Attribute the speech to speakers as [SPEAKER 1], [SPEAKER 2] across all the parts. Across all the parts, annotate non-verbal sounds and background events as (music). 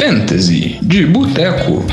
[SPEAKER 1] Fantasy de Boteco.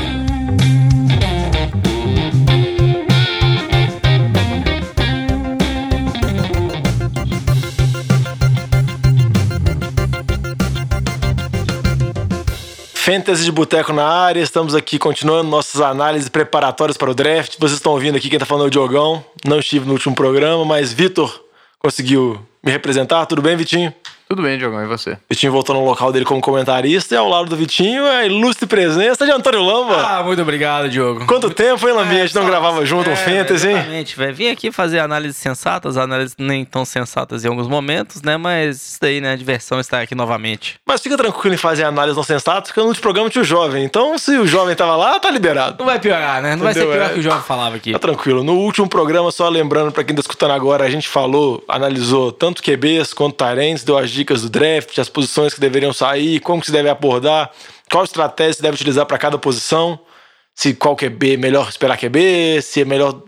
[SPEAKER 2] Fantasy de Boteco na área, estamos aqui continuando nossas análises preparatórias para o draft. Vocês estão ouvindo aqui quem está falando é o Diogão. Não estive no último programa, mas Vitor conseguiu me representar. Tudo bem, Vitinho?
[SPEAKER 3] Tudo bem, Diogão, e você?
[SPEAKER 2] Vitinho voltou no local dele como comentarista e ao lado do Vitinho é a ilustre presença de Antônio Lamba.
[SPEAKER 4] Ah, muito obrigado, Diogo.
[SPEAKER 2] Quanto tempo, hein, Lambinha? a gente não
[SPEAKER 4] só-
[SPEAKER 2] gravava junto um
[SPEAKER 4] é,
[SPEAKER 2] Fantasy, hein?
[SPEAKER 4] Exatamente, velho. Vim aqui fazer análises sensatas, análises nem tão sensatas em alguns momentos, né? Mas isso daí, né? A diversão está aqui novamente.
[SPEAKER 2] Mas fica tranquilo em fazer análise não sensata, porque no último programa tinha o jovem. Então, se o jovem tava lá, tá liberado.
[SPEAKER 4] Não vai piorar, né? Não vai ser
[SPEAKER 2] Entendeu?
[SPEAKER 4] pior
[SPEAKER 2] É.
[SPEAKER 4] que o Jovem falava aqui.
[SPEAKER 2] Tá tranquilo. No último programa, só lembrando pra quem tá escutando agora, a gente falou, analisou tanto QBs quanto Tyrants, deu as dicas do draft, as posições que deveriam sair, como que se deve abordar, qual estratégia se deve utilizar pra cada posição, se qual QB é melhor esperar QB, se é melhor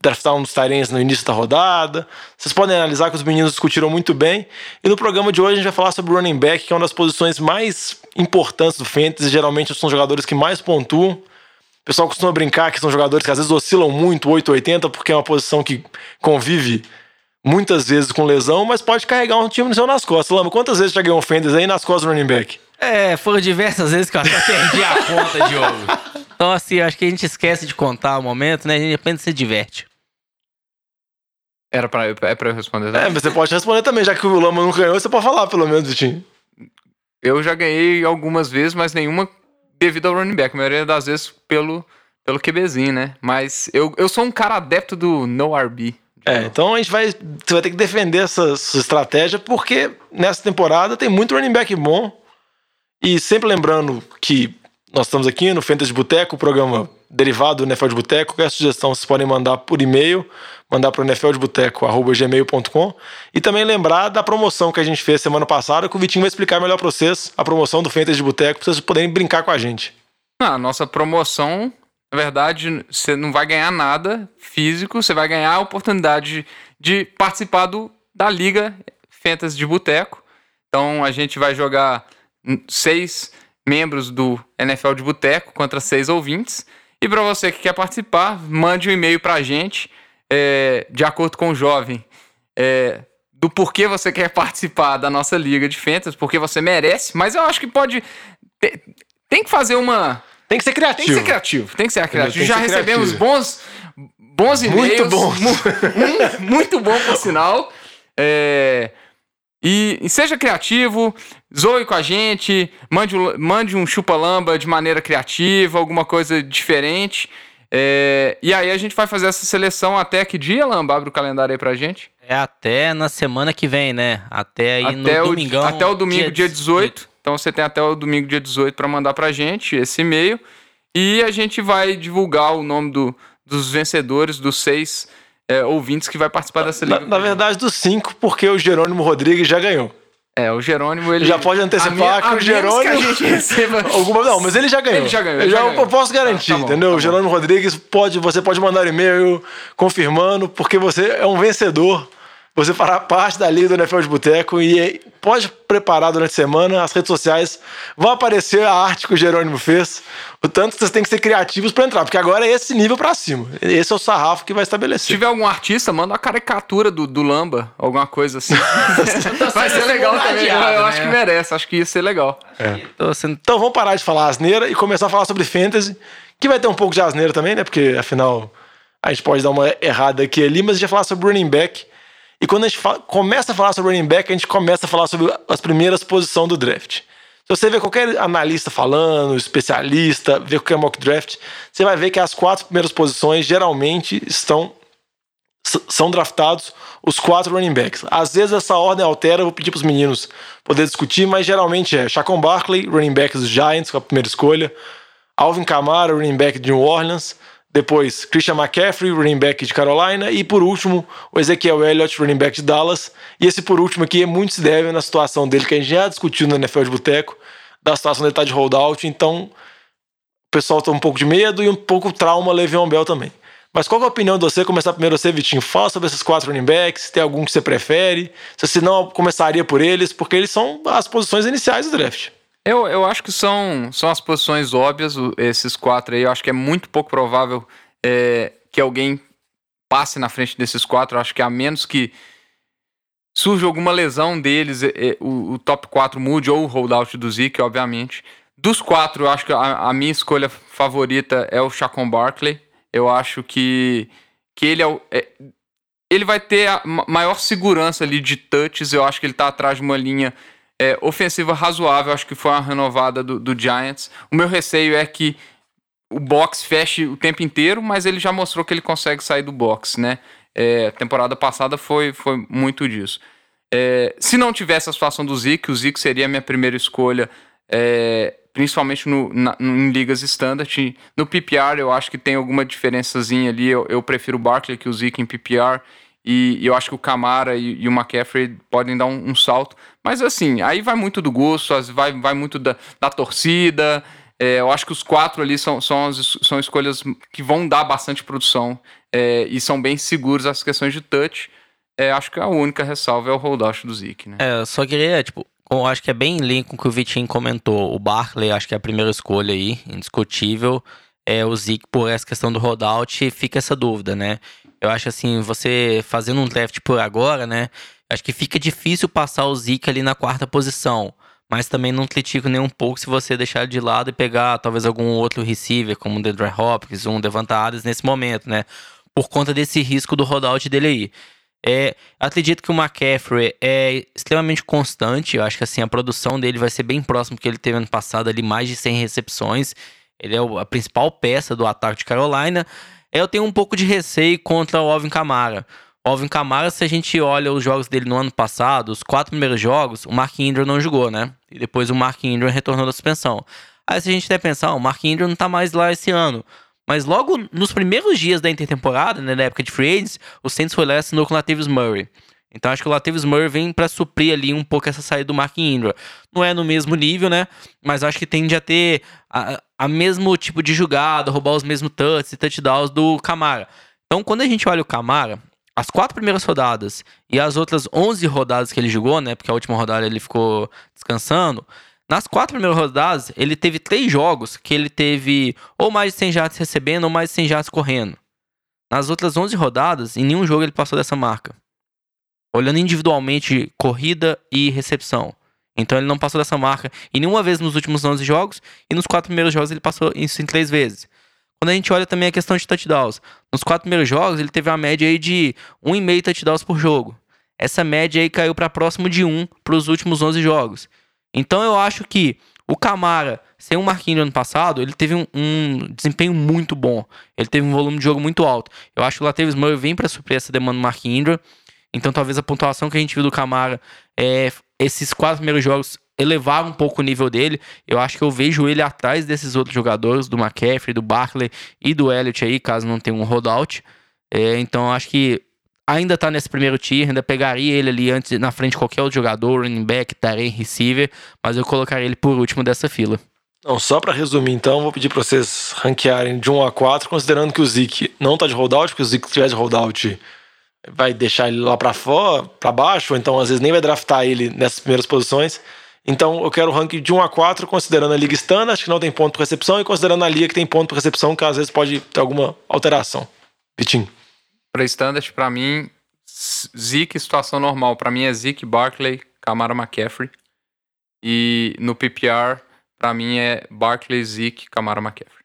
[SPEAKER 2] draftar um dos Tyrants no início da rodada. Vocês podem analisar que os meninos discutiram muito bem. E no programa de hoje a gente vai falar sobre o running back, que é uma das posições mais importantes do fantasy. Geralmente são jogadores que mais pontuam. O pessoal costuma brincar que são jogadores que às vezes oscilam muito, 880, porque é uma posição que convive muitas vezes com lesão, mas pode carregar um time no seu nas costas. Lama, quantas vezes já ganhou um fantasy aí nas costas do running back?
[SPEAKER 4] É, foram diversas vezes que eu até perdi a (laughs) conta, Diogo. Então, assim, acho que a gente esquece de contar o momento, né? A gente apenas se diverte.
[SPEAKER 3] Era pra, é pra eu responder, né?
[SPEAKER 2] É, você pode responder também, já que o Lama não ganhou, você pode falar pelo menos, Vitinho.
[SPEAKER 3] Eu já ganhei algumas vezes, mas nenhuma devido ao running back. A maioria das vezes pelo, pelo QBzinho, né? Mas eu, eu sou um cara adepto do no RB.
[SPEAKER 2] É, então a gente vai. Você vai ter que defender essa sua estratégia, porque nessa temporada tem muito running back bom. E sempre lembrando que nós estamos aqui no Fantasy de Boteco, o programa derivado do NFL de Boteco. Qualquer sugestão vocês podem mandar por e-mail, mandar para o nfldeboteco.gmail.com. E também lembrar da promoção que a gente fez semana passada, que o Vitinho vai explicar melhor para vocês, a promoção do Fantasy de Boteco, para vocês poderem brincar com a gente.
[SPEAKER 3] Ah, a nossa promoção, na verdade, você não vai ganhar nada físico, você vai ganhar a oportunidade de participar do, da Liga Fantasy de Boteco. Então a gente vai jogar seis membros do NFL de Boteco contra seis ouvintes. E para você que quer participar, mande um e-mail para a gente, é, de acordo com o jovem, é, do porquê você quer participar da nossa Liga de Fantasy, porque você merece. Mas eu acho que pode. te- tem que fazer uma.
[SPEAKER 2] Tem que ser criativo.
[SPEAKER 3] Tem que ser criativo, tem que ser criativo. Já
[SPEAKER 2] ser
[SPEAKER 3] recebemos
[SPEAKER 2] criativo.
[SPEAKER 3] bons, bons
[SPEAKER 2] Muito
[SPEAKER 3] e-mails.
[SPEAKER 2] bons.
[SPEAKER 3] mu- (laughs) mu- muito bom, por sinal. É, e, e seja criativo, zoe com a gente, mande, um- mande um chupa-lamba de maneira criativa, alguma coisa diferente. É, e aí a gente vai fazer essa seleção até que dia, Lamba? Abre o calendário aí pra gente.
[SPEAKER 4] É até na semana que vem, né? Até aí
[SPEAKER 3] até,
[SPEAKER 4] no
[SPEAKER 3] o,
[SPEAKER 4] domingão.
[SPEAKER 3] até o domingo, dia 18. Então você tem até o domingo, dia 18, para mandar pra gente esse e-mail. E a gente vai divulgar o nome do- dos vencedores, dos seis é, ouvintes que vai participar dessa
[SPEAKER 2] Na,
[SPEAKER 3] liga.
[SPEAKER 2] na verdade, dos cinco, porque o Jerônimo Rodrigues já ganhou.
[SPEAKER 3] É, o Jerônimo, ele.
[SPEAKER 2] Já pode antecipar
[SPEAKER 3] a
[SPEAKER 2] que
[SPEAKER 3] a
[SPEAKER 2] o Jerônimo-
[SPEAKER 3] que a gente (laughs) receba.
[SPEAKER 2] Alguma, não, mas ele já ganhou.
[SPEAKER 3] Ele já ganhou,
[SPEAKER 2] Eu,
[SPEAKER 3] ele
[SPEAKER 2] já,
[SPEAKER 3] já ganhou.
[SPEAKER 2] eu posso garantir,
[SPEAKER 3] Tá, tá bom,
[SPEAKER 2] entendeu?
[SPEAKER 3] tá
[SPEAKER 2] o. Jerônimo Rodrigues pode, você pode mandar um e-mail confirmando, porque você é um vencedor. Você fará parte da Liga do NFL de Boteco e é- pode preparar durante a semana. As redes sociais vão aparecer a arte que o Jerônimo fez. O tanto que vocês têm que ser criativos para entrar, porque agora é esse nível para cima. Esse é o sarrafo que vai
[SPEAKER 3] Se
[SPEAKER 2] estabelecer.
[SPEAKER 3] tiver algum artista, manda uma caricatura do, do Lamba, alguma coisa assim. (laughs) Vai ser legal também. Eu, eu acho que merece, acho que ia ser legal.
[SPEAKER 4] Tô sendo
[SPEAKER 2] Então vamos parar de falar asneira e começar a falar sobre fantasy, que vai ter um pouco de asneira também, né? Porque afinal a gente pode dar uma errada aqui e ali, mas a gente vai falar sobre running back. E quando a gente fa- começa a falar sobre running back, a gente começa a falar sobre as primeiras posições do draft. Se você vê qualquer analista falando, especialista, vê qualquer mock draft, você vai ver que as quatro primeiras posições geralmente estão são draftados os quatro running backs. Às vezes essa ordem altera, vou pedir para os meninos poder discutir, mas geralmente é Chacon Barkley, running back dos Giants, com a primeira escolha, Alvin Kamara, running back de New Orleans, depois Christian McCaffrey, running back de Carolina, e por último o Ezekiel Elliott, running back de Dallas. E esse por último aqui é muito se deve na situação dele, que a gente já discutiu no NFL de Boteco, da situação dele estar de holdout, então o pessoal tem um pouco de medo e um pouco trauma Le'Veon Bell também. Mas qual é a opinião de você? Começar primeiro você, Vitinho. Fala sobre esses quatro running backs, tem algum que você prefere? Se não começaria por eles, porque eles são as posições iniciais do draft.
[SPEAKER 3] Eu, eu acho que são, são as posições óbvias, esses quatro aí. Eu acho que é muito pouco provável é, que alguém passe na frente desses quatro. Eu acho que a menos que surja alguma lesão deles, é, o, o, top 4 mude, ou o holdout do Zeke, obviamente. Dos quatro, eu acho que a, a minha escolha favorita é o Chacon Barkley. Eu acho que, que ele é, o, é ele vai ter a maior segurança ali de touches. Eu acho que ele está atrás de uma linha é, ofensiva razoável. Acho que foi uma renovada do, do, Giants. O meu receio é que o box feche o tempo inteiro, mas ele já mostrou que ele consegue sair do box, né? É, temporada passada foi, foi muito disso. É, se não tivesse a situação do Zeke, o Zeke seria a minha primeira escolha, é, principalmente no, na, em ligas standard. No PPR eu acho que tem alguma diferençazinha ali. Eu, eu prefiro o Barkley que o Zeke em PPR. E, e, eu acho que o Camara e, e o McCaffrey podem dar um, um, salto. Mas assim, aí vai muito do gosto, vai, vai muito da, da torcida. É, eu acho que os quatro ali são, são, as, são escolhas que vão dar bastante produção é, e são bem seguros as questões de touch. É, acho que a única ressalva é o holdout do Zeke, né?
[SPEAKER 4] É, eu só queria, tipo, eu acho que é bem em linha com o que o Vitinho comentou. O Barkley, acho que é a primeira escolha aí, indiscutível. É, o Zeke, por essa questão do holdout, fica essa dúvida, né? Eu acho assim, você fazendo um draft por agora, né? Acho que fica difícil passar o Zeke ali na quarta posição. Mas também não critico nem um pouco se você deixar de lado e pegar talvez algum outro receiver, como um Deandre Hopkins, um Devonta Adams nesse momento, né? Por conta desse risco do rollout dele aí. É, acredito que o McCaffrey é extremamente constante. Eu acho que assim a produção dele vai ser bem próximo que ele teve ano passado ali, mais de 100 recepções. Ele é a principal peça do ataque de Carolina. Eu tenho um pouco de receio contra o Alvin Kamara. O Alvin Kamara, se a gente olha os jogos dele no ano passado, os quatro primeiros jogos, o Mark Ingram não jogou, né? E depois o Mark Ingram retornou da suspensão. Aí se a gente até pensar, o Mark Ingram não tá mais lá esse ano. Mas logo nos primeiros dias da intertemporada, né, na época de free agents, o Saints foi lá e assinou com o Latavius Murray. Então acho que o Latavius Murray vem para suprir ali um pouco essa saída do Mark Ingram. Não é no mesmo nível, né? Mas acho que tende a ter a, a mesmo tipo de jogada, roubar os mesmos touches e touchdowns do Camara. Então quando a gente olha o Camara, as quatro primeiras rodadas e as outras 11 rodadas que ele jogou, né? Porque a última rodada ele ficou descansando. Nas quatro primeiras rodadas, ele teve três jogos que ele teve ou mais de 100 jardas recebendo ou mais de 100 jardas correndo. Nas outras 11 rodadas, em nenhum jogo ele passou dessa marca olhando individualmente corrida e recepção. Então ele não passou dessa marca em nenhuma vez nos últimos 11 jogos e nos quatro primeiros jogos ele passou isso em três vezes. Quando a gente olha também a questão de touchdowns, nos quatro primeiros jogos ele teve uma média aí de 1,5 touchdowns por jogo. Essa média aí caiu para próximo de 1 para os últimos 11 jogos. Então eu acho que o Camara, sem o Marquinhos no ano passado, ele teve um, um, desempenho muito bom. Ele teve um volume de jogo muito alto. Eu acho que o Latavius Murray vem para suprir essa demanda do Marquinhos então talvez a pontuação que a gente viu do Camara, é, esses quatro primeiros jogos elevaram um pouco o nível dele. Eu acho que eu vejo ele atrás desses outros jogadores, do McCaffrey, do Barkley e do Elliott aí, caso não tenha um holdout. É, então acho que ainda tá nesse primeiro tier, ainda pegaria ele ali antes, na frente de qualquer outro jogador, running back, tarém, receiver, mas eu colocaria ele por último dessa fila.
[SPEAKER 2] Não, só para resumir então, vou pedir para vocês ranquearem de 1 a 4, considerando que o Zeke não tá de holdout, porque o Zeke se tivesse holdout vai deixar ele lá para fora, para baixo, ou então às vezes nem vai draftar ele nessas primeiras posições. Então eu quero o ranking de 1 a 4, considerando a liga standard, acho que não tem ponto por recepção, e considerando a liga que tem ponto por recepção, que às vezes pode ter alguma alteração. Vitinho.
[SPEAKER 3] Para standard, para mim, Zeke, situação normal. Para mim é Zeke, Barkley, Camara McCaffrey. E no PPR, para mim é Barkley, Zeke, Camara McCaffrey.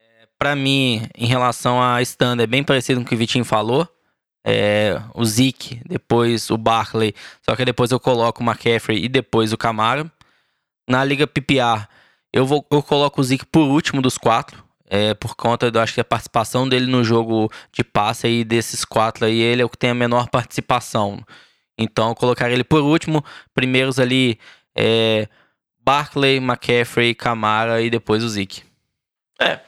[SPEAKER 4] É, para mim, em relação a standard, é bem parecido com o que o Vitinho falou é, o Zeke, depois o Barkley, só que depois eu coloco o McCaffrey e depois o Camaro. Na liga PPR, eu, vou, eu coloco o Zeke por último dos quatro, é, por conta, eu acho que a participação dele no jogo de passe aí, desses quatro aí, ele é o que tem a menor participação. Então eu colocaria ele por último, primeiros ali, é, Barkley, McCaffrey, Camara e depois o Zeke.
[SPEAKER 2] É,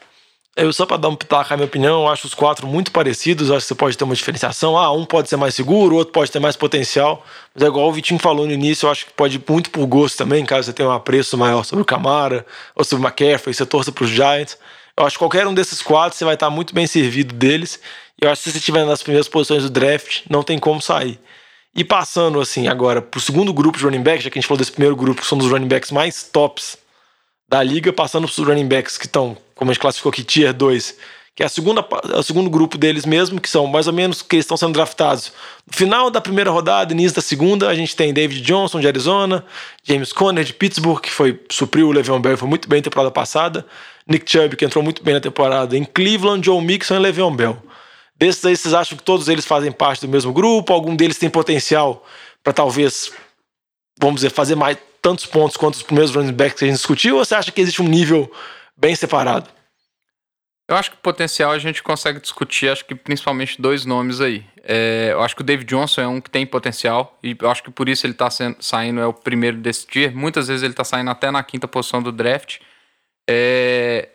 [SPEAKER 2] eu só para dar um pitaco a minha opinião, eu acho os quatro muito parecidos, acho que você pode ter uma diferenciação. Ah, um pode ser mais seguro, o outro pode ter mais potencial. Mas é igual o Vitinho falou no início, eu acho que pode ir muito por gosto também, caso você tenha um apreço maior sobre o Camara ou sobre o McCaffrey, você torça para os Giants. Eu acho que qualquer um desses quatro você vai estar muito bem servido deles. Eu acho que se você estiver nas primeiras posições do draft, não tem como sair. E passando, assim, agora pro segundo grupo de running backs, já que a gente falou desse primeiro grupo, que são dos running backs mais tops da liga, passando pros running backs que estão, como a gente classificou aqui, Tier 2, que é a segunda, é o segundo grupo deles mesmo, que são mais ou menos que estão sendo draftados. No final da primeira rodada, início da segunda, a gente tem David Johnson de Arizona, James Conner de Pittsburgh, que foi supriu o Le'Veon Bell, foi muito bem na temporada passada, Nick Chubb, que entrou muito bem na temporada em Cleveland, Joe Mixon e Le'Veon Bell. Desses aí, vocês acham que todos eles fazem parte do mesmo grupo? Algum deles tem potencial para talvez, vamos dizer, fazer mais tantos pontos quanto os primeiros running backs que a gente discutiu? Ou você acha que existe um nível bem separado?
[SPEAKER 3] Eu acho que potencial a gente consegue discutir, acho que principalmente dois nomes aí. É, eu acho que o David Johnson é um que tem potencial, e eu acho que por isso ele está saindo, é o primeiro desse tier. Muitas vezes ele está saindo até na quinta posição do draft. É,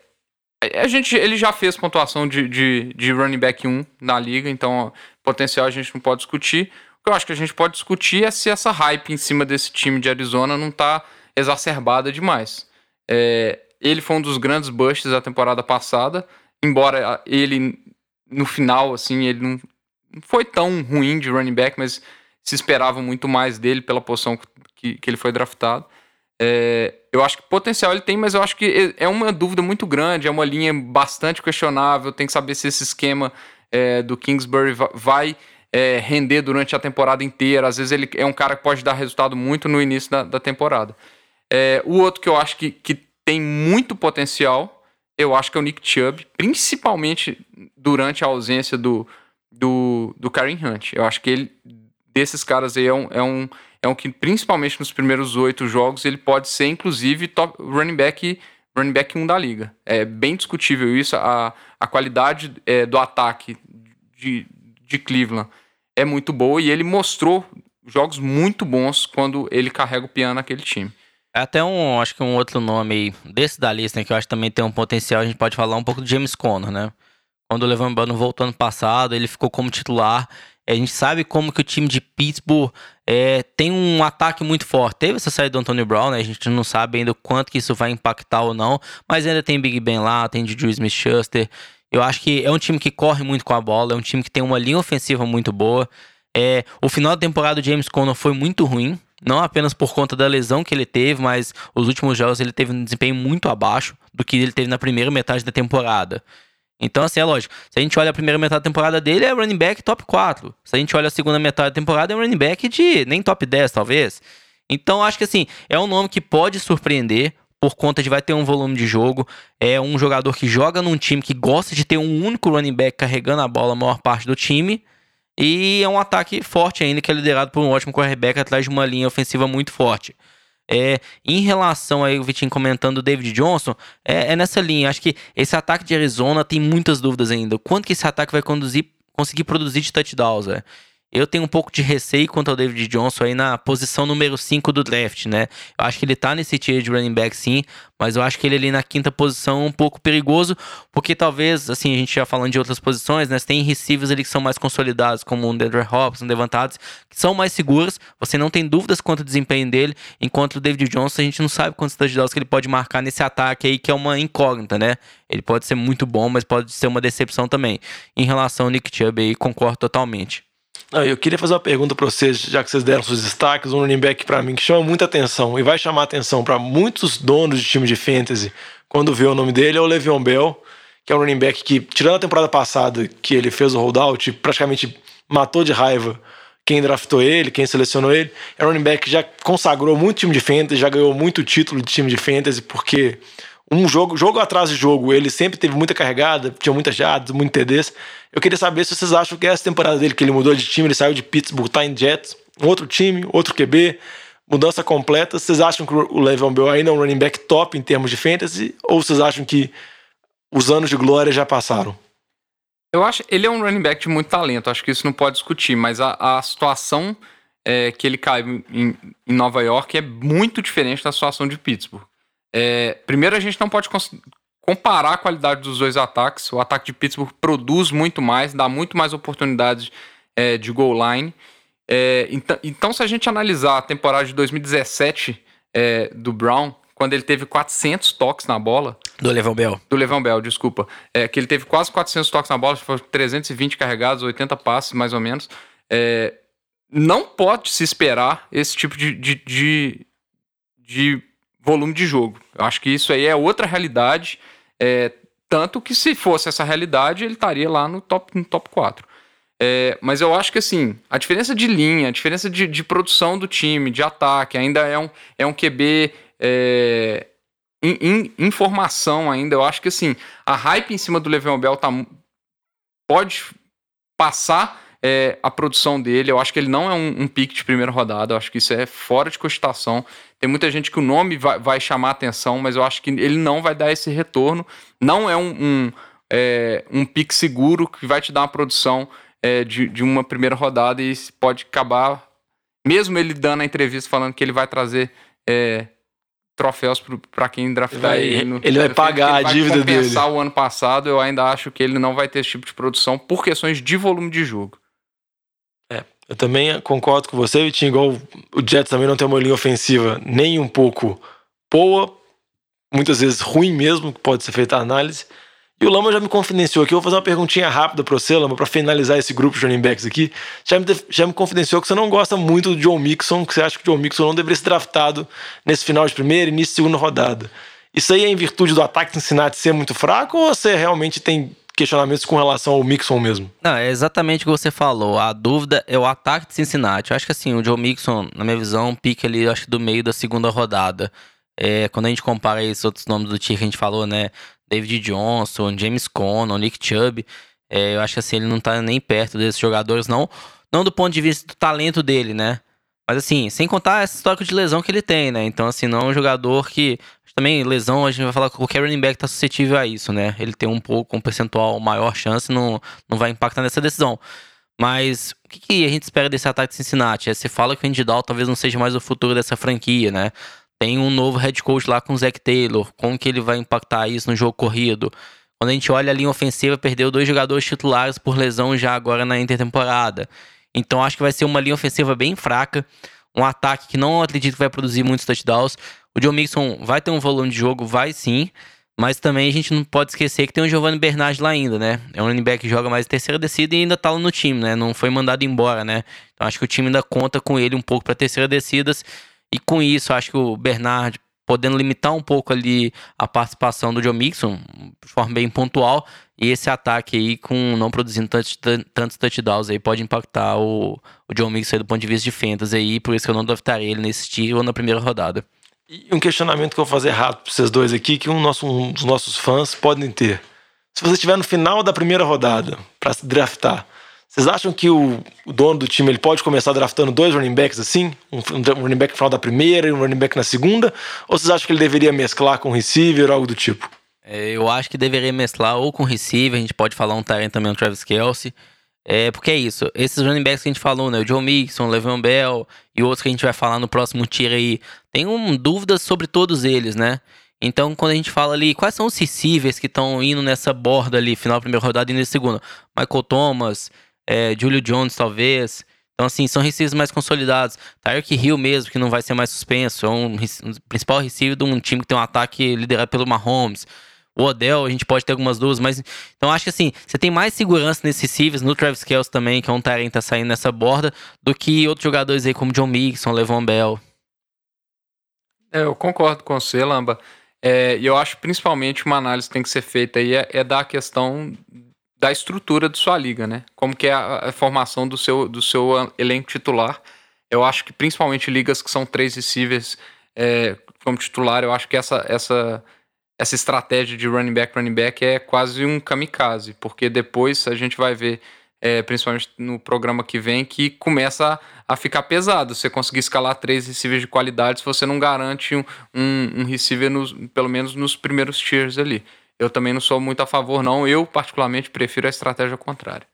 [SPEAKER 3] a gente, ele já fez pontuação de, de, de running back 1 na liga, então potencial a gente não pode discutir. Eu acho que a gente pode discutir é se essa hype em cima desse time de Arizona não está exacerbada demais. É, ele foi um dos grandes busts da temporada passada, embora ele no final assim ele não foi tão ruim de running back, mas se esperava muito mais dele pela posição que, que ele foi draftado. É, eu acho que potencial ele tem, mas eu acho que é uma dúvida muito grande, é uma linha bastante questionável. Tem que saber se esse esquema é, do Kingsbury vai é, render durante a temporada inteira. Às vezes ele é um cara que pode dar resultado muito no início da, da temporada. É, o outro que eu acho que, que tem muito potencial, eu acho que é o Nick Chubb, principalmente durante a ausência do, do, do Karen Hunt. Eu acho que ele, desses caras aí, é um, é um é um que, principalmente nos primeiros oito jogos, ele pode ser, inclusive, top running back, running back 1 da liga. É bem discutível isso. A, a qualidade é, do ataque de, de Cleveland é muito boa e ele mostrou jogos muito bons quando ele carrega o piano naquele time.
[SPEAKER 4] É até um, acho que um outro nome desse da lista, né, que eu acho que também tem um potencial, a gente pode falar um pouco do James Conner, né? Quando o Levan Bano voltou ano passado, ele ficou como titular a gente sabe como que o time de Pittsburgh é, tem um ataque muito forte. Teve essa saída do Antonio Brown, né? A gente não sabe ainda o quanto que isso vai impactar ou não. Mas ainda tem Big Ben lá, tem Juju Smith-Schuster. Eu acho que é um time que corre muito com a bola, é um time que tem uma linha ofensiva muito boa. É, o final da temporada do James Conner foi muito ruim, não apenas por conta da lesão que ele teve, mas os últimos jogos ele teve um desempenho muito abaixo do que ele teve na primeira metade da temporada. Então, assim, é lógico. Se a gente olha a primeira metade da temporada dele, é running back top 4. Se a gente olha a segunda metade da temporada, é running back de nem top 10, talvez. Então, acho que, assim, é um nome que pode surpreender por conta de vai ter um volume de jogo. É um jogador que joga num time que gosta de ter um único running back carregando a bola a maior parte do time. E é um ataque forte ainda, que é liderado por um ótimo quarterback atrás de uma linha ofensiva muito forte. É, em relação aí o Vitinho comentando o David Johnson, é, é, nessa linha. Acho que esse ataque de Arizona tem muitas dúvidas ainda. Quanto que esse ataque vai conduzir, conseguir produzir de touchdowns, é? Eu tenho um pouco de receio quanto ao David Johnson aí na posição número 5 do draft, né? Eu acho que ele tá nesse tier de running back sim, mas eu acho que ele ali na quinta posição é um pouco perigoso, porque talvez, assim, a gente já falando de outras posições, né? Você tem receivers ali que são mais consolidados, como o Deandre Hopkins, Devantados, que são mais seguros, você não tem dúvidas quanto ao desempenho dele, enquanto o David Johnson a gente não sabe quantos touchdowns que ele pode marcar nesse ataque aí, que é uma incógnita, né? Ele pode ser muito bom, mas pode ser uma decepção também. Em relação ao Nick Chubb aí, concordo totalmente.
[SPEAKER 2] Não, eu queria fazer uma pergunta para vocês, já que vocês deram seus destaques, um running back para mim que chama muita atenção e vai chamar atenção para muitos donos de time de fantasy quando vê o nome dele é o Le'Veon Bell, que é um running back que, tirando a temporada passada, que ele fez o holdout, praticamente matou de raiva quem draftou ele, quem selecionou ele. É um running back que já consagrou muito time de fantasy, já ganhou muito título de time de fantasy, porque um jogo, jogo atrás de jogo, ele sempre teve muita carregada, tinha muitas jardas, muito TDs. Eu queria saber se vocês acham que essa temporada dele, que ele mudou de time, ele saiu de Pittsburgh, tá em Jets, outro time, outro QB, mudança completa. Vocês acham que o Le'Veon Bell ainda é um running back top em termos de fantasy? Ou vocês acham que os anos de glória já passaram?
[SPEAKER 3] Eu acho ele é um running back de muito talento, acho que isso não pode discutir, mas a, a situação é, que ele cai em, em Nova York é muito diferente da situação de Pittsburgh. É, primeiro, a gente não pode comparar a qualidade dos dois ataques. O ataque de Pittsburgh produz muito mais, dá muito mais oportunidades é, de goal line. É, então, então, se a gente analisar a temporada de 2017 é, do Brown, quando ele teve 400 toques na bola.
[SPEAKER 4] Do Levão Bell.
[SPEAKER 3] Do Levão Bell, desculpa. É, que ele teve quase 400 toques na bola, foram 320 carregados, 80 passes mais ou menos. É, não pode se esperar esse tipo de, de, de, de volume de jogo. Eu acho que isso aí é outra realidade. É, tanto que se fosse essa realidade, ele estaria lá no top, no top 4. É, mas eu acho que assim, a diferença de linha, a diferença de, de produção do time, de ataque, ainda é um, é um QB é, em, em, em, formação ainda. Eu acho que assim, a hype em cima do Le'Veon Bell tá, pode passar é, a produção dele. Eu acho que ele não é um, um pique de primeira rodada. Eu acho que isso é fora de cogitação. Tem muita gente que o nome vai, vai chamar atenção, mas eu acho que ele não vai dar esse retorno. Não é um, um, é, um pique seguro que vai te dar uma produção é, de, de uma primeira rodada e pode acabar, mesmo ele dando a entrevista falando que ele vai trazer é, troféus para quem draftar
[SPEAKER 2] vai,
[SPEAKER 3] ele.
[SPEAKER 2] No, ele vai pagar ele a dívida dele.
[SPEAKER 3] o ano passado, eu ainda acho que ele não vai ter esse tipo de produção por questões de volume de jogo.
[SPEAKER 2] Eu também concordo com você, Vitinho, igual o Jets também não tem uma linha ofensiva nem um pouco boa, muitas vezes ruim mesmo, que pode ser feita a análise. E o Lama já me confidenciou aqui. Eu vou fazer uma perguntinha rápida para você, Lama, para finalizar esse grupo de running backs aqui. Já me, já me confidenciou que você não gosta muito do John Mixon, que você acha que o John Mixon não deveria ser draftado nesse final de primeira início de segunda rodada. Isso aí é em virtude do ataque de Cincinnati ser muito fraco ou você realmente tem questionamentos com relação ao Mixon mesmo?
[SPEAKER 4] Não, é exatamente o que você falou. A dúvida é o ataque de Cincinnati. Eu acho que assim, o John Mixon, na minha visão, pica ali, acho que do meio da segunda rodada. É, quando a gente compara esses outros nomes do time que a gente falou, né? David Johnson, James Conner, Nick Chubb. É, eu acho que assim, ele não tá nem perto desses jogadores, não. Não do ponto de vista do talento dele, né? Mas assim, sem contar essa história de lesão que ele tem, né? Então, assim, não é um jogador que. Também, lesão, a gente vai falar que qualquer running back tá suscetível a isso, né? Ele tem um pouco, um percentual maior chance, não, não vai impactar nessa decisão. Mas o que, que, a gente espera desse ataque de Cincinnati? É, você fala que o Andy Dalton talvez não seja mais o futuro dessa franquia, né? Tem um novo head coach lá com o Zach Taylor. Como que ele vai impactar isso no jogo corrido? Quando a gente olha a linha ofensiva, perdeu dois jogadores titulares por lesão já agora na intertemporada. Então acho que vai ser uma linha ofensiva bem fraca. Um ataque que não acredito que vai produzir muitos touchdowns. O Joe Mixon vai ter um volume de jogo? Vai sim. Mas também a gente não pode esquecer que tem o Giovanni Bernard lá ainda, né? É um running back que joga mais terceira descida e ainda tá lá no time, né? Não foi mandado embora, né? Então acho que o time ainda conta com ele um pouco para terceira descidas. E com isso, acho que o Bernard podendo limitar um pouco ali a participação do Joe Mixon, de forma bem pontual, e esse ataque aí com não produzindo tantos, tantos touchdowns aí pode impactar o, o Joe Mixon do ponto de vista de fantasy aí, por isso que eu não draftaria ele nesse tiro ou na primeira rodada.
[SPEAKER 2] E um questionamento que eu vou fazer rápido para vocês dois aqui, que um, nosso, um dos nossos fãs podem ter. Se você estiver no final da primeira rodada para se draftar, vocês acham que o, o, dono do time ele pode começar draftando dois running backs assim? Um, um running back no final da primeira e um running back na segunda? Ou vocês acham que ele deveria mesclar com receiver ou algo do tipo?
[SPEAKER 4] É, eu acho que deveria mesclar ou com receiver, a gente pode falar um Tyrant também, o Travis Kelsey. É, porque é isso, esses running backs que a gente falou, né? O Joe Mixon, o Le'Veon Bell e outros que a gente vai falar no próximo tiro aí, tem um, dúvidas sobre todos eles, né? Então, quando a gente fala ali, quais são os receivers que estão indo nessa borda ali, final primeira rodada e na segunda? Michael Thomas, é, Julio Jones, talvez. Então, assim, são receivers mais consolidados. Tyreek Hill mesmo, que não vai ser mais suspenso. É um, um principal receiver de um time que tem um ataque liderado pelo Mahomes. O Odell, a gente pode ter algumas dúvidas, mas... Então, acho que, assim, você tem mais segurança nesses receivers, no Travis Kelce também, que é um Tyrant tá saindo nessa borda, do que outros jogadores aí, como John Mixon, Levon Bell.
[SPEAKER 3] É, eu concordo com você, Lamba. É, e eu acho principalmente uma análise que tem que ser feita aí é, é da questão da estrutura de sua liga, né? Como que é a, a, formação do seu, do seu elenco titular. Eu acho que principalmente ligas que são três receivers é, como titular, eu acho que essa, essa, essa estratégia de running back, running back é quase um kamikaze, porque depois a gente vai ver, é, principalmente no programa que vem, que começa a, a, ficar pesado. Você conseguir escalar três receivers de qualidade se você não garante um, um, um receiver, nos, pelo menos nos primeiros tiers ali eu também não sou muito a favor, não. Eu, particularmente, prefiro a estratégia contrária.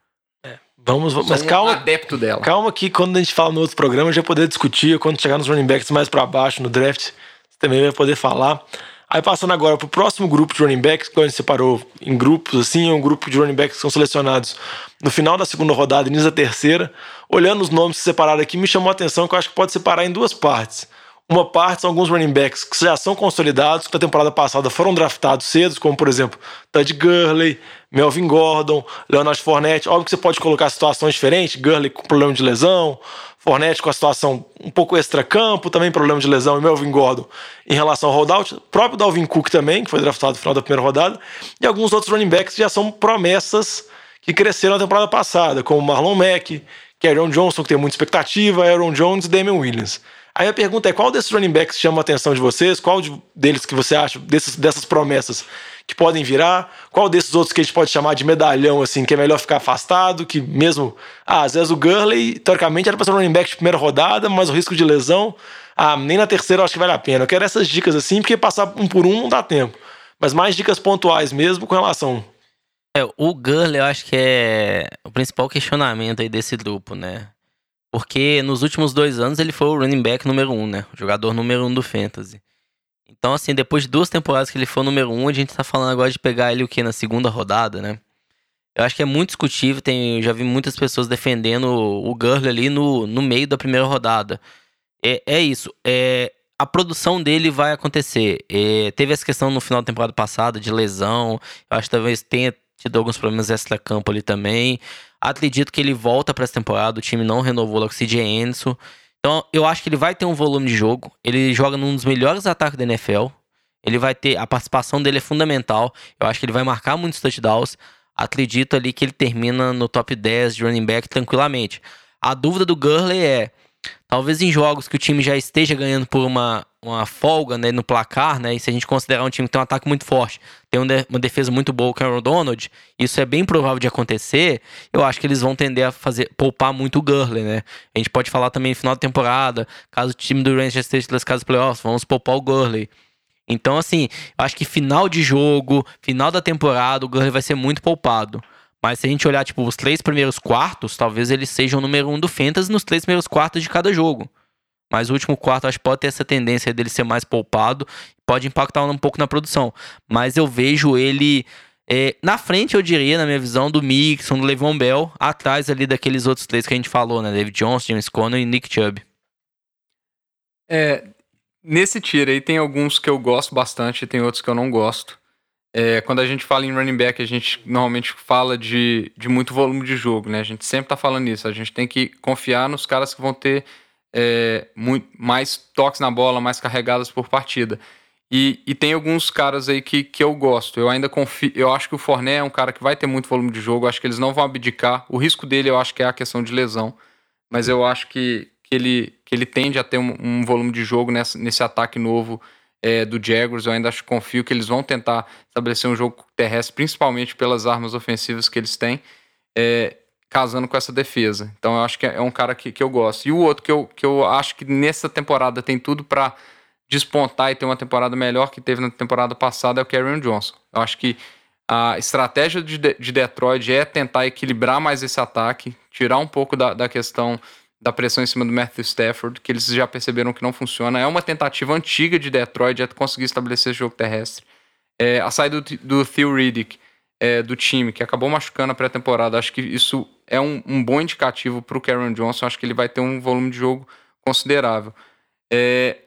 [SPEAKER 2] É, vamos, vamos mas calma.
[SPEAKER 3] Adepto dela.
[SPEAKER 2] Calma que quando a gente fala no outro programa, já poder discutir. Quando chegar nos running backs mais para baixo no draft, você também vai poder falar. Aí passando agora pro próximo grupo de running backs, que a gente separou em grupos, assim, é um grupo de running backs que são selecionados no final da segunda rodada, início da terceira. Olhando os nomes separados aqui, me chamou a atenção que eu acho que pode separar em duas partes. Uma parte são alguns running backs que já são consolidados, que na temporada passada foram draftados cedo, como por exemplo Todd Gurley, Melvin Gordon, Leonard Fournette. Óbvio que você pode colocar situações diferentes, Gurley com problema de lesão, Fournette com a situação um pouco extra-campo, também problema de lesão, e Melvin Gordon em relação ao holdout. Próprio Dalvin Cook também, que foi draftado no final da primeira rodada, e alguns outros running backs que já são promessas que cresceram na temporada passada, como Marlon Mack, Aaron Johnson, que tem muita expectativa, Aaron Jones e Damian Williams. Aí a pergunta é: qual desses running backs chama a atenção de vocês? Qual deles que você acha, desses, dessas promessas, que podem virar? Qual desses outros que a gente pode chamar de medalhão, assim, que é melhor ficar afastado? Que mesmo. Ah, às vezes o Gurley, teoricamente, era para ser um running back de primeira rodada, mas o risco de lesão. Ah, nem na terceira eu acho que vale a pena. Eu quero essas dicas assim, porque passar um por um não dá tempo. Mas mais dicas pontuais mesmo com relação.
[SPEAKER 4] É, o Gurley eu acho que é o principal questionamento aí desse grupo, né? Porque nos últimos dois anos ele foi o running back número um, né? O jogador número um do Fantasy. Então, assim, depois de duas temporadas que ele foi o número um, a gente tá falando agora de pegar ele o quê? Na segunda rodada, né? Eu acho que é muito discutível, tem, eu já vi muitas pessoas defendendo o Gurley ali no, no meio da primeira rodada. É, é isso, é, a produção dele vai acontecer. É, teve essa questão no final da temporada passada de lesão, eu acho que talvez tenha tido alguns problemas extra-campo ali também. Acredito que ele volta para essa temporada. O time não renovou lá com o CJ. Então, eu acho que ele vai ter um volume de jogo. Ele joga num dos melhores ataques da NFL. Ele vai ter. A participação dele é fundamental. Eu acho que ele vai marcar muitos touchdowns. Acredito ali que ele termina no top 10 de running back tranquilamente. A dúvida do Gurley é Talvez em jogos que o time já esteja ganhando por uma, uma folga né, no placar, né? E se a gente considerar um time que tem um ataque muito forte, tem uma defesa muito boa com o Aaron Donald, isso é bem provável de acontecer. Eu acho que eles vão tender a fazer poupar muito o Gurley, né? A gente pode falar também no final da temporada, caso o time do Rangers esteja classificado os playoffs, vamos poupar o Gurley. Então, assim, eu acho que final de jogo, final da temporada, o Gurley vai ser muito poupado. Mas se a gente olhar, tipo, os três primeiros quartos, talvez eles sejam o número um do Fantasy nos três primeiros quartos de cada jogo. Mas o último quarto, acho que pode ter essa tendência dele ser mais poupado, pode impactar um pouco na produção. Mas eu vejo ele é, na frente, eu diria, na minha visão, do Mixon, do Le'Veon Bell, atrás ali daqueles outros três que a gente falou, né? David Johnson, James Conner e Nick Chubb.
[SPEAKER 3] É, nesse tiro aí tem alguns que eu gosto bastante e tem outros que eu não gosto. É, quando a gente fala em running back, a gente normalmente fala de, de muito volume de jogo, né? A gente sempre tá falando isso. A gente tem que confiar nos caras que vão ter é, muito, mais toques na bola, mais carregadas por partida. E, e, tem alguns caras aí que, que eu gosto. Eu ainda confio. Eu acho que o Forné é um cara que vai ter muito volume de jogo. Eu acho que eles não vão abdicar. O risco dele, eu acho que é a questão de lesão. Mas eu acho que, que, ele, que ele tende a ter um, um volume de jogo nessa, nesse ataque novo é, do Jaguars. Eu ainda acho, confio que eles vão tentar estabelecer um jogo terrestre, principalmente pelas armas ofensivas que eles têm, é, casando com essa defesa. Então eu acho que é um cara que, que eu gosto. E o outro que eu, que eu acho que nessa temporada tem tudo para despontar e ter uma temporada melhor que teve na temporada passada é o Karen Johnson. Eu acho que a estratégia de, de Detroit é tentar equilibrar mais esse ataque, tirar um pouco da, da questão da pressão em cima do Matthew Stafford, que eles já perceberam que não funciona. É uma tentativa antiga de Detroit de conseguir estabelecer esse jogo terrestre. É, a saída do, do Theo Riddick é, do time, que acabou machucando a pré-temporada, acho que isso é um, um bom indicativo para o Karen Johnson. Acho que ele vai ter um volume de jogo considerável. É,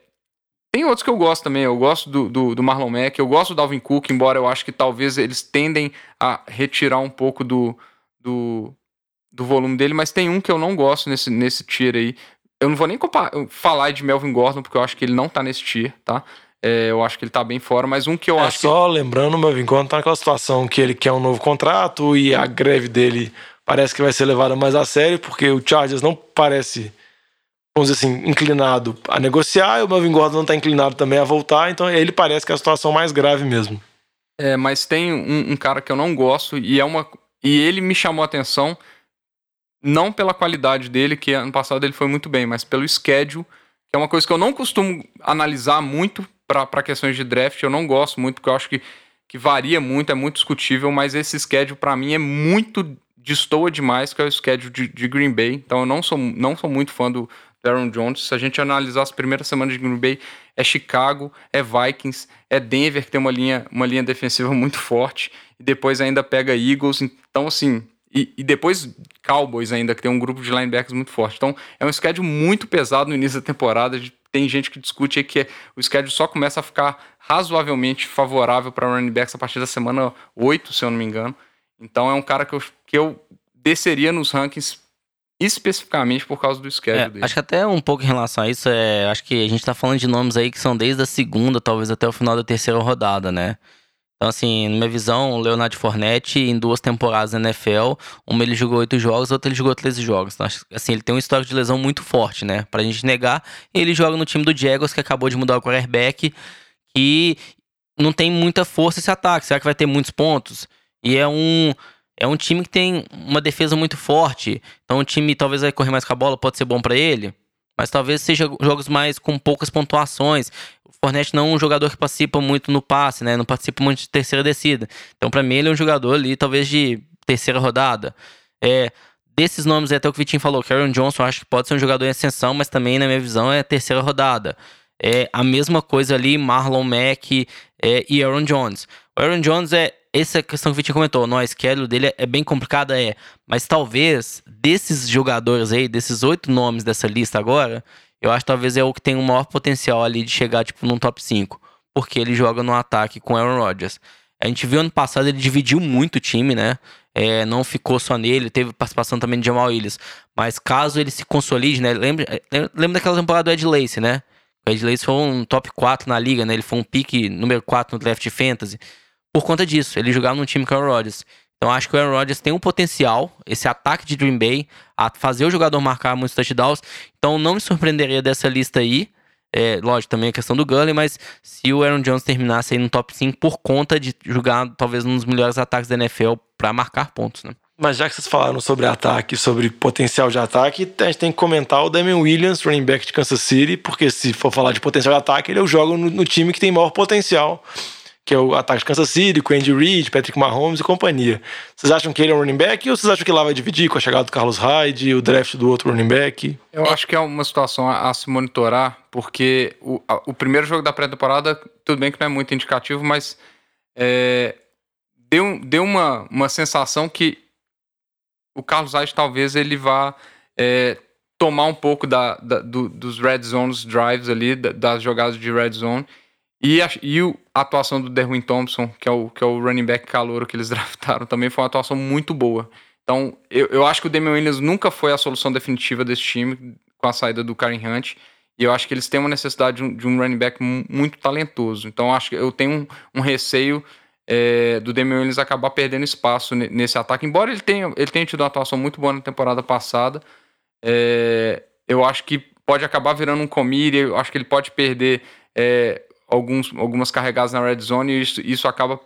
[SPEAKER 3] tem outros que eu gosto também. Eu gosto do, do, do, Marlon Mack, eu gosto do Dalvin Cook, embora eu acho que talvez eles tendem a retirar um pouco do, do, do volume dele, mas tem um que eu não gosto nesse, nesse tier aí. Eu não vou nem falar de Melvin Gordon, porque eu acho que ele não tá nesse tier, tá? É, eu acho que ele tá bem fora, mas um que eu
[SPEAKER 2] é,
[SPEAKER 3] acho.
[SPEAKER 2] Só que... lembrando, o Melvin Gordon tá naquela situação que ele quer um novo contrato e a greve dele parece que vai ser levada mais a sério, porque o Chargers não parece, vamos dizer assim, inclinado a negociar, e o Melvin Gordon não tá inclinado também a voltar, então ele parece que é a situação mais grave mesmo.
[SPEAKER 3] É, mas tem um, um cara que eu não gosto e é uma. E ele me chamou a atenção não pela qualidade dele, que ano passado ele foi muito bem, mas pelo schedule, que é uma coisa que eu não costumo analisar muito para questões de draft. Eu não gosto muito, porque eu acho que, que varia muito, é muito discutível, mas esse schedule para mim é muito. destoa demais, que é o schedule de, de, Green Bay. Então eu não sou, não sou muito fã do Aaron Jones. Se a gente analisar as primeiras semanas de Green Bay, é Chicago, é Vikings, é Denver, que tem uma linha, uma linha defensiva (laughs) muito forte, e depois ainda pega Eagles. Então, assim, e, e, depois Cowboys ainda, que tem um grupo de linebackers muito forte. Então, é um schedule muito pesado no início da temporada, tem gente que discute que o schedule só começa a ficar razoavelmente favorável para running backs a partir da semana 8, se eu não me engano. Então é um cara que eu, que eu desceria nos rankings especificamente por causa do schedule
[SPEAKER 4] É,
[SPEAKER 3] dele.
[SPEAKER 4] acho que até um pouco em relação a isso, é, acho que a gente tá falando de nomes aí que são desde a segunda, talvez até o final da terceira rodada, né? Então, assim, na minha visão, o Leonardo Fornetti, em duas temporadas na NFL, uma ele jogou oito jogos, outra ele jogou 13 jogos. Então, assim, ele tem um histórico de lesão muito forte, né? Pra gente negar. Ele joga no time do Jaguars, que acabou de mudar o quarterback, que não tem muita força esse ataque. Será que vai ter muitos pontos? E é um, é um time que tem uma defesa muito forte. Então o time talvez vai correr mais com a bola, pode ser bom pra ele. Mas talvez seja jogos mais com poucas pontuações. Fornette não é um jogador que participa muito no passe, né? Não participa muito de terceira descida. Então, pra mim, ele é um jogador ali, talvez de terceira rodada. É, desses nomes, até o que o Vitinho falou, Karen Johnson, acho que pode ser um jogador em ascensão, mas também, na minha visão, é terceira rodada. É a mesma coisa ali, Marlon Mack é, e Aaron Jones. O Aaron Jones é. Essa questão que o Vitinho comentou, no schedule dele é bem complicada, é. Mas talvez, desses jogadores aí, desses oito nomes dessa lista agora, eu acho que talvez é o que tem o maior potencial ali de chegar, tipo, num top 5. Porque ele joga no ataque com Aaron Rodgers. A gente viu ano passado, ele dividiu muito o time, né? É, não ficou só nele, teve participação também de Jamal Williams. Mas caso ele se consolide, né? Lembra, lembra daquela temporada do Ed Lace, né? O Ed Lace foi um top 4 na liga, né? Ele foi um pique número 4 no draft fantasy. Por conta disso, ele jogava num time com Aaron Rodgers. Então acho que o Aaron Rodgers tem um potencial, esse ataque de Green Bay, a fazer o jogador marcar muitos touchdowns. Então não me surpreenderia dessa lista aí. É, lógico, também a questão do Gully, mas se o Aaron Jones terminasse aí no top 5 por conta de jogar talvez um dos melhores ataques da NFL para marcar pontos, né?
[SPEAKER 2] Mas já que vocês falaram sobre ataque, sobre potencial de ataque, a gente tem que comentar o Damian Williams, running back de Kansas City, porque se for falar de potencial de ataque, ele joga no, no time que tem maior potencial, que é o ataque de Kansas City, com Andy Reid, Patrick Mahomes e companhia. Vocês acham que ele é um running back ou vocês acham que lá vai dividir com a chegada do Carlos Hyde, o draft do outro running back?
[SPEAKER 3] Eu acho que é uma situação a, a se monitorar, porque o, a- o primeiro jogo da pré-temporada, tudo bem que não é muito indicativo, mas é, deu, deu uma, uma sensação que o Carlos Hyde talvez ele vá é, tomar um pouco da, da- do- dos red zones drives ali, da- das jogadas de red zone. E a, e a atuação do Derwin Thompson, que é, o, que é o running back calouro que eles (laughs) draftaram, também foi uma atuação muito boa. Então, eu, eu acho que o Damian Williams nunca foi a solução definitiva desse time com a saída do Karen Hunt. E eu acho que eles têm uma necessidade de um, de um running back mu- muito talentoso. Então, eu acho que eu tenho um, um receio é, do Damian Williams acabar perdendo espaço ne- nesse ataque. Embora ele tenha, ele tenha tido uma atuação muito boa na temporada passada, é, eu acho que pode acabar virando um comírio. Eu acho que ele pode perder é, alguns, algumas carregadas na red zone e isso, isso acaba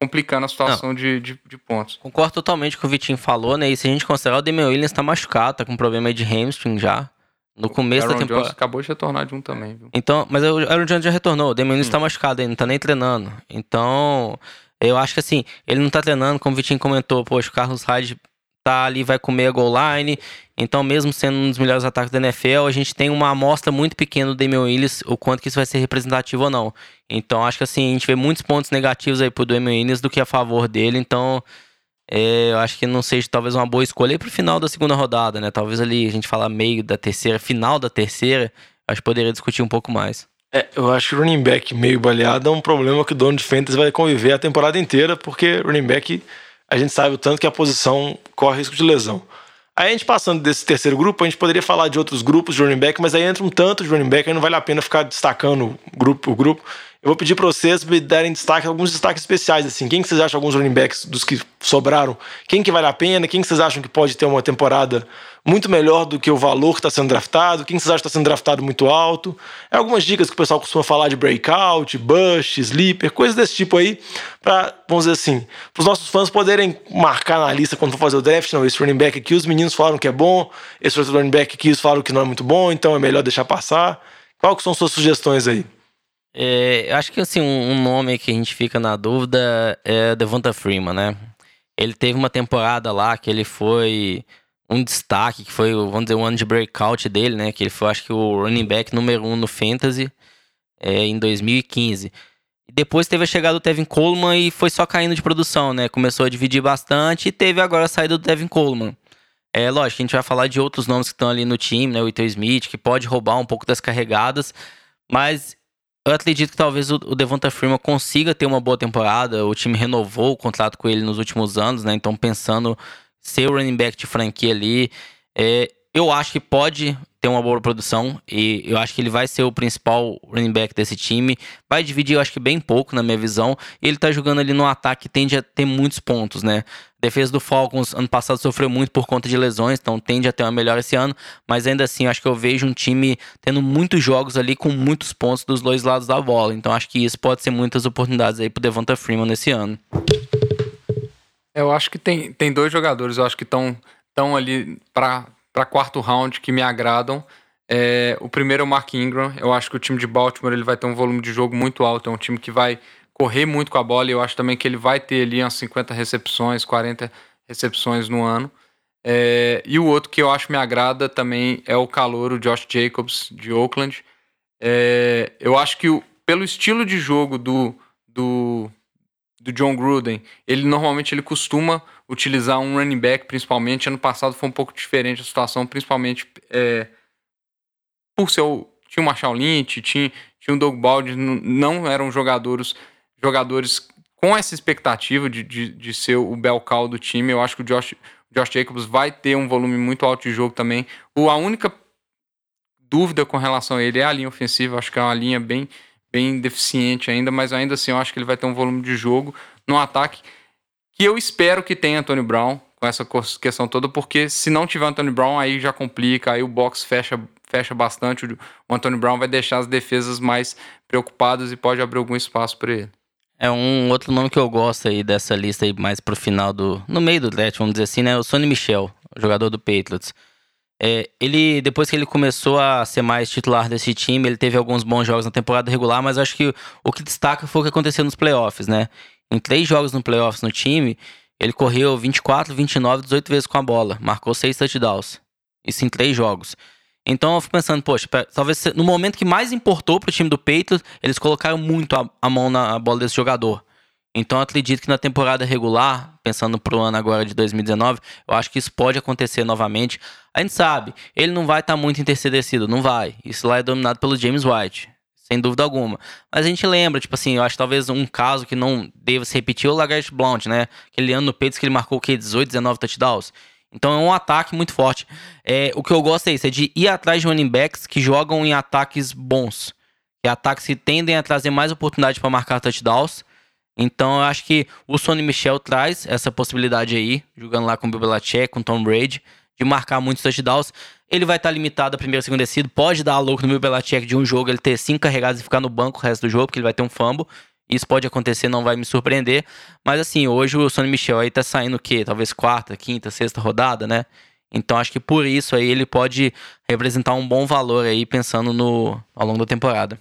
[SPEAKER 3] complicando a situação de, de, de pontos.
[SPEAKER 4] Concordo totalmente com o que o Vitinho falou, né? E se a gente considerar, o Damian Williams tá machucado, tá com problema aí de hamstring já. No começo
[SPEAKER 3] Aaron
[SPEAKER 4] da temporada.
[SPEAKER 3] Jones acabou de retornar de um também, viu?
[SPEAKER 4] Então, mas o Aaron Jones já retornou, o Damian Williams
[SPEAKER 3] Hum.
[SPEAKER 4] tá machucado ainda, não tá nem treinando. Então, eu acho que assim, ele não tá treinando, como o Vitinho comentou, poxa, o Carlos Hyde tá ali, vai comer a goal line. Então, mesmo sendo um dos melhores ataques da NFL, a gente tem uma amostra muito pequena do Damian Williams, o quanto que isso vai ser representativo ou não. Então, acho que assim, a gente vê muitos pontos negativos aí pro Damian Williams do que a favor dele, então... é, eu acho que não seja talvez uma boa escolha aí pro final da segunda rodada, né? Talvez ali a gente falar meio da terceira, final da terceira, acho que poderia discutir um pouco mais.
[SPEAKER 2] É, eu acho que running back meio baleado é um problema que o dono de fantasy vai conviver a temporada inteira, porque running back, a gente sabe o tanto que a posição corre risco de lesão. Aí a gente passando desse terceiro grupo, a gente poderia falar de outros grupos de running back, mas aí entra um tanto de running back, aí não vale a pena ficar destacando o grupo por grupo. Eu vou pedir para vocês me darem destaque, alguns destaques especiais, assim. Quem que vocês acham alguns running backs dos que sobraram? Quem que vale a pena? Quem que vocês acham que pode ter uma temporada muito melhor do que o valor que está sendo draftado? Quem que vocês acham que está sendo draftado muito alto? É algumas dicas que o pessoal costuma falar de breakout, bush, sleeper, coisas desse tipo aí, para, vamos dizer assim, para os nossos fãs poderem marcar na lista quando for fazer o draft. Não, esse running back aqui os meninos falaram que é bom, esse outro running back aqui eles falaram que não é muito bom, então é melhor deixar passar. Qual são suas sugestões aí?
[SPEAKER 4] É, eu acho que assim, um, um nome que a gente fica na dúvida é Devonta Freeman, né? Ele teve uma temporada lá que ele foi um destaque, que foi, vamos dizer, o ano de breakout dele, né? Que ele foi, acho que, o running back número um no Fantasy é, em 2015. E depois teve a chegada do Tevin Coleman e foi só caindo de produção, né? Começou a dividir bastante e teve agora a saída do Tevin Coleman. É lógico, a gente vai falar de outros nomes que estão ali no time, né? O Ito Smith, que pode roubar um pouco das carregadas, mas eu acredito que talvez o, Devonta Freeman consiga ter uma boa temporada. O time renovou o contrato com ele nos últimos anos, né? Então, pensando ser o running back de franquia ali, é, eu acho que pode ter uma boa produção e eu acho que ele vai ser o principal running back desse time. Vai dividir, eu acho que bem pouco na minha visão. Ele tá jogando ali no ataque que tende a ter muitos pontos, né? Defesa do Falcons ano passado sofreu muito por conta de lesões, então tende a ter uma melhora esse ano, mas ainda assim, acho que eu vejo um time tendo muitos jogos ali com muitos pontos dos dois lados da bola. Então acho que isso pode ser muitas oportunidades aí pro Devonta Freeman nesse ano.
[SPEAKER 3] Eu acho que tem, tem dois jogadores, eu acho que estão tão ali para quarto round que me agradam. É, o primeiro é o Mark Ingram. Eu acho que o time de Baltimore ele vai ter um volume de jogo muito alto. É um time que vai correr muito com a bola. E eu acho também que ele vai ter ali umas 50 recepções, 40 recepções no ano. É, e o outro que eu acho me agrada também é o calor, o Josh Jacobs, de Oakland. É, eu acho que o, pelo estilo de jogo do, do, do John Gruden, ele normalmente ele costuma utilizar um running back, principalmente. Ano passado foi um pouco diferente a situação, principalmente é, por ser o, tinha o Marshall Lynch, tinha, tinha o Doug Baldwin, não eram jogadores jogadores com essa expectativa de, de, de ser o bel cow do time. Eu acho que o Josh, Josh Jacobs vai ter um volume muito alto de jogo também. O, a única dúvida com relação a ele é a linha ofensiva. Acho que é uma linha bem bem deficiente ainda, mas ainda assim eu acho que ele vai ter um volume de jogo no ataque que eu espero que tenha Antônio Brown com essa questão toda, porque se não tiver Antônio Brown, aí já complica, aí o box fecha, fecha bastante. O Antônio Brown vai deixar as defesas mais preocupadas e pode abrir algum espaço para ele.
[SPEAKER 4] É um outro nome que eu gosto aí dessa lista aí mais pro final do. No meio do draft, vamos dizer assim, né? O Sonny Michel, jogador do Patriots. É, ele, depois que ele começou a ser mais titular desse time, ele teve alguns bons jogos na temporada regular, mas acho que o que destaca foi o que aconteceu nos playoffs, né? Em três jogos no playoffs no time, ele correu 24, 29, 18 vezes com a bola, marcou seis touchdowns. Isso em três jogos. Então eu fico pensando, poxa, talvez no momento que mais importou pro time do Patriots, eles colocaram muito a, a mão na bola desse jogador. Então eu acredito que na temporada regular, pensando pro ano agora de 2019, eu acho que isso pode acontecer novamente. A gente sabe, ele não vai estar tá muito intercedecido, não vai. Isso lá é dominado pelo James White, sem dúvida alguma. Mas a gente lembra, tipo assim, eu acho talvez um caso que não deva se repetir é o Lagart Blount, né? Aquele ano no Peitos que ele marcou o quê? 18, 19 touchdowns. Então é um ataque muito forte. É, o que eu gosto é isso, é de ir atrás de running backs que jogam em ataques bons. Que ataques que tendem a trazer mais oportunidade para marcar touchdowns então eu acho que o Sonny Michel traz essa possibilidade aí, jogando lá com o Bill Belichick, com o Tom Brady, de marcar muitos touchdowns. Ele vai estar limitado a primeiro e segundo descido. Pode dar louco no Bill Belichick de um jogo, ele ter cinco carregados e ficar no banco o resto do jogo, porque ele vai ter um fumble. Isso pode acontecer, não vai me surpreender. Mas assim, hoje o Sonny Michel aí tá saindo o quê? Talvez quarta, quinta, sexta rodada, né? Então acho que por isso aí ele pode representar um bom valor aí pensando no ao longo da temporada.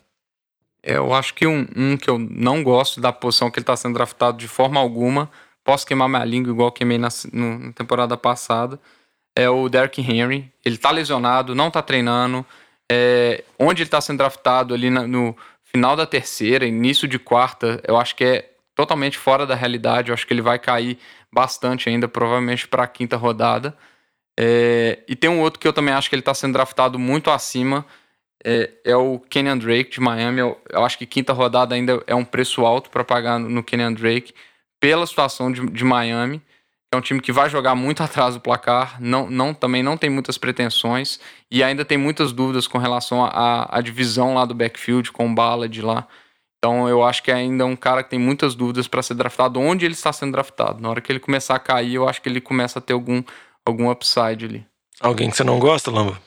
[SPEAKER 3] É, eu acho que um, um, que eu não gosto da posição que ele está sendo draftado de forma alguma, posso queimar minha língua igual queimei na, no, na temporada passada, é o Derrick Henry. Ele está lesionado, não está treinando. É, onde ele está sendo draftado ali na, no final da terceira, início de quarta, eu acho que é totalmente fora da realidade. Eu acho que ele vai cair bastante ainda, provavelmente para a quinta rodada. É, e tem um outro que eu também acho que ele está sendo draftado muito acima, é, é o Kenyan Drake de Miami. Eu, eu, acho que quinta rodada ainda é um preço alto para pagar no Kenyan Drake pela situação de, de Miami. É um time que vai jogar muito (laughs) atrás do placar, não, não, também não tem muitas pretensões e ainda tem muitas dúvidas com relação à divisão lá do backfield com bala de lá. Então eu acho que ainda é um cara que tem muitas dúvidas para ser draftado onde ele está sendo draftado. Na hora que ele começar a cair, eu acho que ele começa a ter algum, algum upside ali.
[SPEAKER 2] Alguém que você não gosta, Lamba?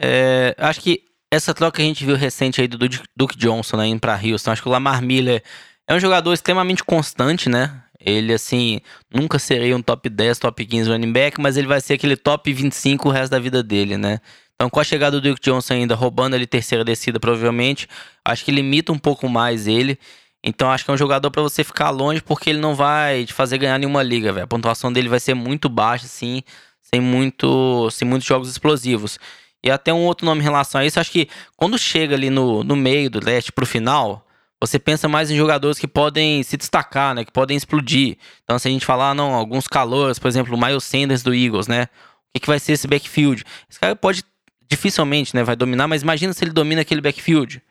[SPEAKER 4] É, acho que essa troca que a gente viu recente aí do Duke Johnson né, indo pra Houston, acho que o Lamar Miller é um jogador extremamente constante, né? Ele, assim, nunca seria um top 10, top 15 running back, mas ele vai ser aquele top 25 o resto da vida dele, né? Então, com a chegada do Duke Johnson ainda roubando ali terceira descida, provavelmente, acho que limita um pouco mais ele. Então, acho que é um jogador para você ficar longe, porque ele não vai te fazer ganhar nenhuma liga, velho. A pontuação dele vai ser muito baixa, assim, sem, muito, sem muitos jogos explosivos. E até um outro nome em relação a isso, acho que quando chega ali no, no meio do leste pro final, você pensa mais em jogadores que podem se destacar, né? Que podem explodir. Então, se a gente falar, não, alguns calores, por exemplo, o Miles Sanders do Eagles, né? que, que vai ser esse backfield? Esse cara pode, dificilmente, né, vai dominar, mas imagina se ele domina aquele backfield.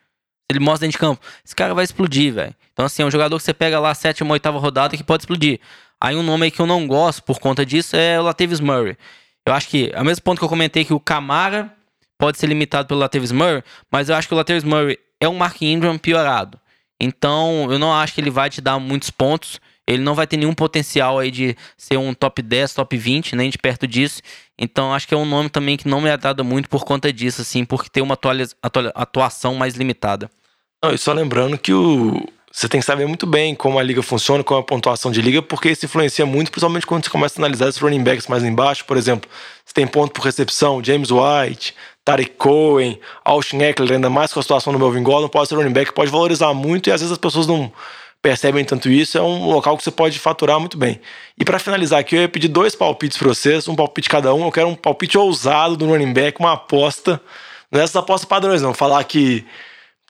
[SPEAKER 4] Ele mostra dentro de campo. Esse cara vai explodir, velho. Então, assim, é um jogador que você pega lá, sétima, oitava rodada, que pode explodir. Aí um nome aí que eu não gosto por conta disso é o Latavius Murray. Eu acho que, ao mesmo ponto que eu comentei que o Camara pode ser limitado pelo Latavius Murray, mas eu acho que o Latavius Murray é um Mark Ingram piorado. Então, eu não acho que ele vai te dar muitos pontos. Ele não vai ter nenhum potencial aí de ser um top 10, top 20, nem de perto disso. Então, acho que é um nome também que não me agrada muito por conta disso, assim, porque tem uma atuação mais limitada.
[SPEAKER 2] Não, e só lembrando que o, você tem que saber muito bem como a liga funciona, como é a pontuação de liga, porque isso influencia muito, principalmente quando você começa a analisar os running backs mais embaixo. Por exemplo, você tem ponto por recepção, James White, Tarek Cohen, Austin Eckler, ainda mais com a situação do Melvin Gordon, pode ser running back, pode valorizar muito e às vezes as pessoas não percebem tanto isso. É um local que você pode faturar muito bem. E para finalizar aqui, eu ia pedir dois palpites para vocês, um palpite cada um. Eu quero um palpite ousado do running back, uma aposta. Não é essas apostas padrões, não. Falar que,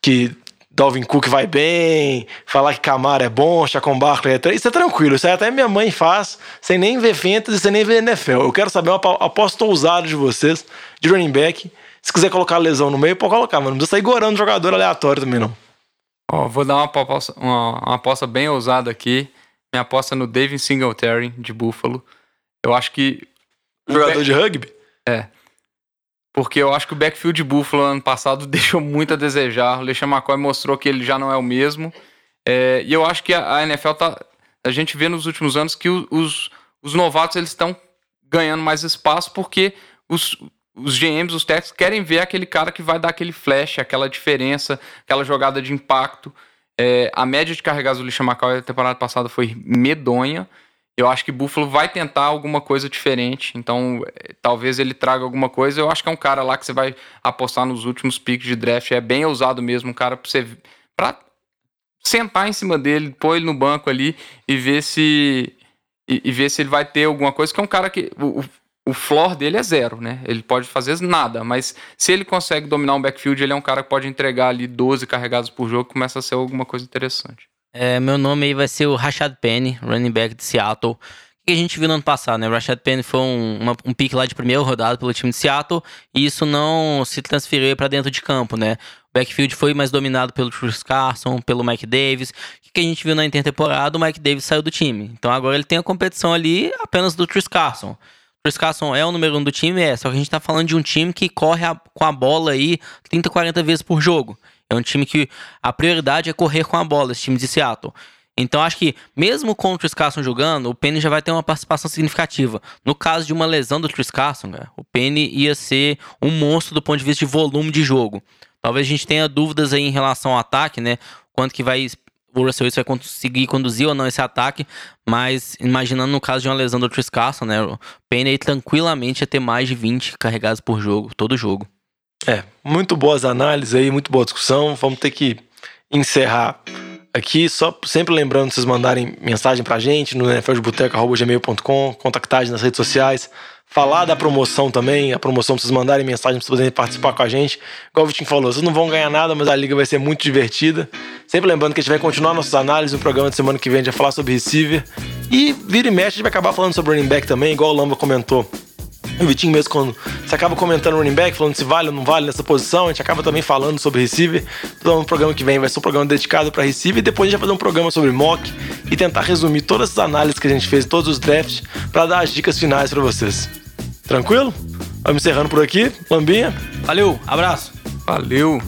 [SPEAKER 2] que Dalvin Cook vai bem, falar que Camara é bom, Chacon Barkley é... Isso é tranquilo, isso aí até minha mãe faz, sem nem ver Fantasy, sem nem ver NFL. Eu quero saber uma aposta ousada de vocês, de running back. Se quiser colocar lesão no meio, pode colocar, mas não precisa sair gorando jogador aleatório também, não.
[SPEAKER 3] Ó, vou dar uma aposta, uma, uma aposta bem ousada aqui. Minha aposta no David Singletary, de Buffalo. Eu acho que...
[SPEAKER 2] Jogador de rugby?
[SPEAKER 3] É. Porque eu acho que o backfield de Buffalo ano passado (laughs) deixou muito a desejar. O LeSean McCoy mostrou que ele já não é o mesmo. É, e eu acho que a, a, NFL tá. A gente vê nos últimos anos que os, os novatos eles estão ganhando mais espaço porque os, os GMs, os técnicos, querem ver aquele cara que vai dar aquele flash, aquela diferença, aquela jogada de impacto. É, a média de carregados do LeSean McCoy na temporada passada foi medonha. Eu acho que Buffalo vai tentar alguma coisa diferente. Então, eh, talvez ele traga alguma coisa. Eu acho que é um cara lá que você vai apostar nos últimos picks de draft. É bem ousado mesmo, um cara pra você. Pra sentar em cima dele, pôr ele no banco ali e ver se. E, e ver se ele vai ter alguma coisa. Que é um cara que. O, o floor dele é zero, né? Ele pode fazer nada, mas se ele consegue dominar um backfield, ele é um cara que pode entregar ali 12 carregados por jogo, começa a ser alguma coisa interessante.
[SPEAKER 4] É, meu nome aí vai ser o Rashad Penny, running back de Seattle. O que a gente viu no ano passado, né? O Rashad Penny foi um, uma, um pique lá de primeiro rodado pelo time de Seattle e isso não se transferiu para dentro de campo, né? O backfield foi mais dominado pelo Chris Carson, pelo Mike Davis. O que a gente viu na intertemporada, o Mike Davis saiu do time. Então agora ele tem a competição ali apenas do Chris Carson. Chris Carson é o número um do time, é. Só que a gente tá falando de um time que corre a, com a bola aí 30, 40 vezes por jogo. É um time que a prioridade é correr com a bola, esse time de Seattle. Então acho que mesmo com o Chris Carson jogando, o Penny já vai ter uma participação significativa. No caso de uma lesão do Chris Carson, cara, o Penny ia ser um monstro do ponto de vista de volume de jogo. Talvez a gente tenha dúvidas aí em relação ao ataque, né? Quanto que vai o Russell Wilson vai conseguir conduzir ou não esse ataque, mas imaginando no caso de uma lesão do Chris Carson, né? O Penny tranquilamente ia ter mais de 20 carregados por jogo, todo jogo.
[SPEAKER 2] É, muito boas análises aí, muito boa discussão. Vamos ter que encerrar aqui, só sempre lembrando vocês mandarem mensagem pra gente no nfldeboteco.gmail.com, contactar nas redes sociais, falar da promoção também, a promoção pra vocês mandarem mensagem pra vocês poderem participar com a gente. Igual o Vitinho falou, vocês não vão ganhar nada, mas a liga vai ser muito divertida. Sempre lembrando que a gente vai continuar nossas análises no programa de semana que vem, a gente vai falar sobre receiver. E vira e mexe, a gente vai acabar falando sobre running back também, igual o Lamba comentou o Vitinho mesmo, quando você acaba comentando running back, falando se vale ou não vale nessa posição, a gente acaba também falando sobre receiver. Então, no programa que vem vai ser um programa dedicado para receiver e depois a gente vai fazer um programa sobre mock e tentar resumir todas as análises que a gente fez, todos os drafts, para dar as dicas finais para vocês. Tranquilo? Vamos encerrando por aqui. Lambinha.
[SPEAKER 4] Valeu, abraço.
[SPEAKER 3] Valeu.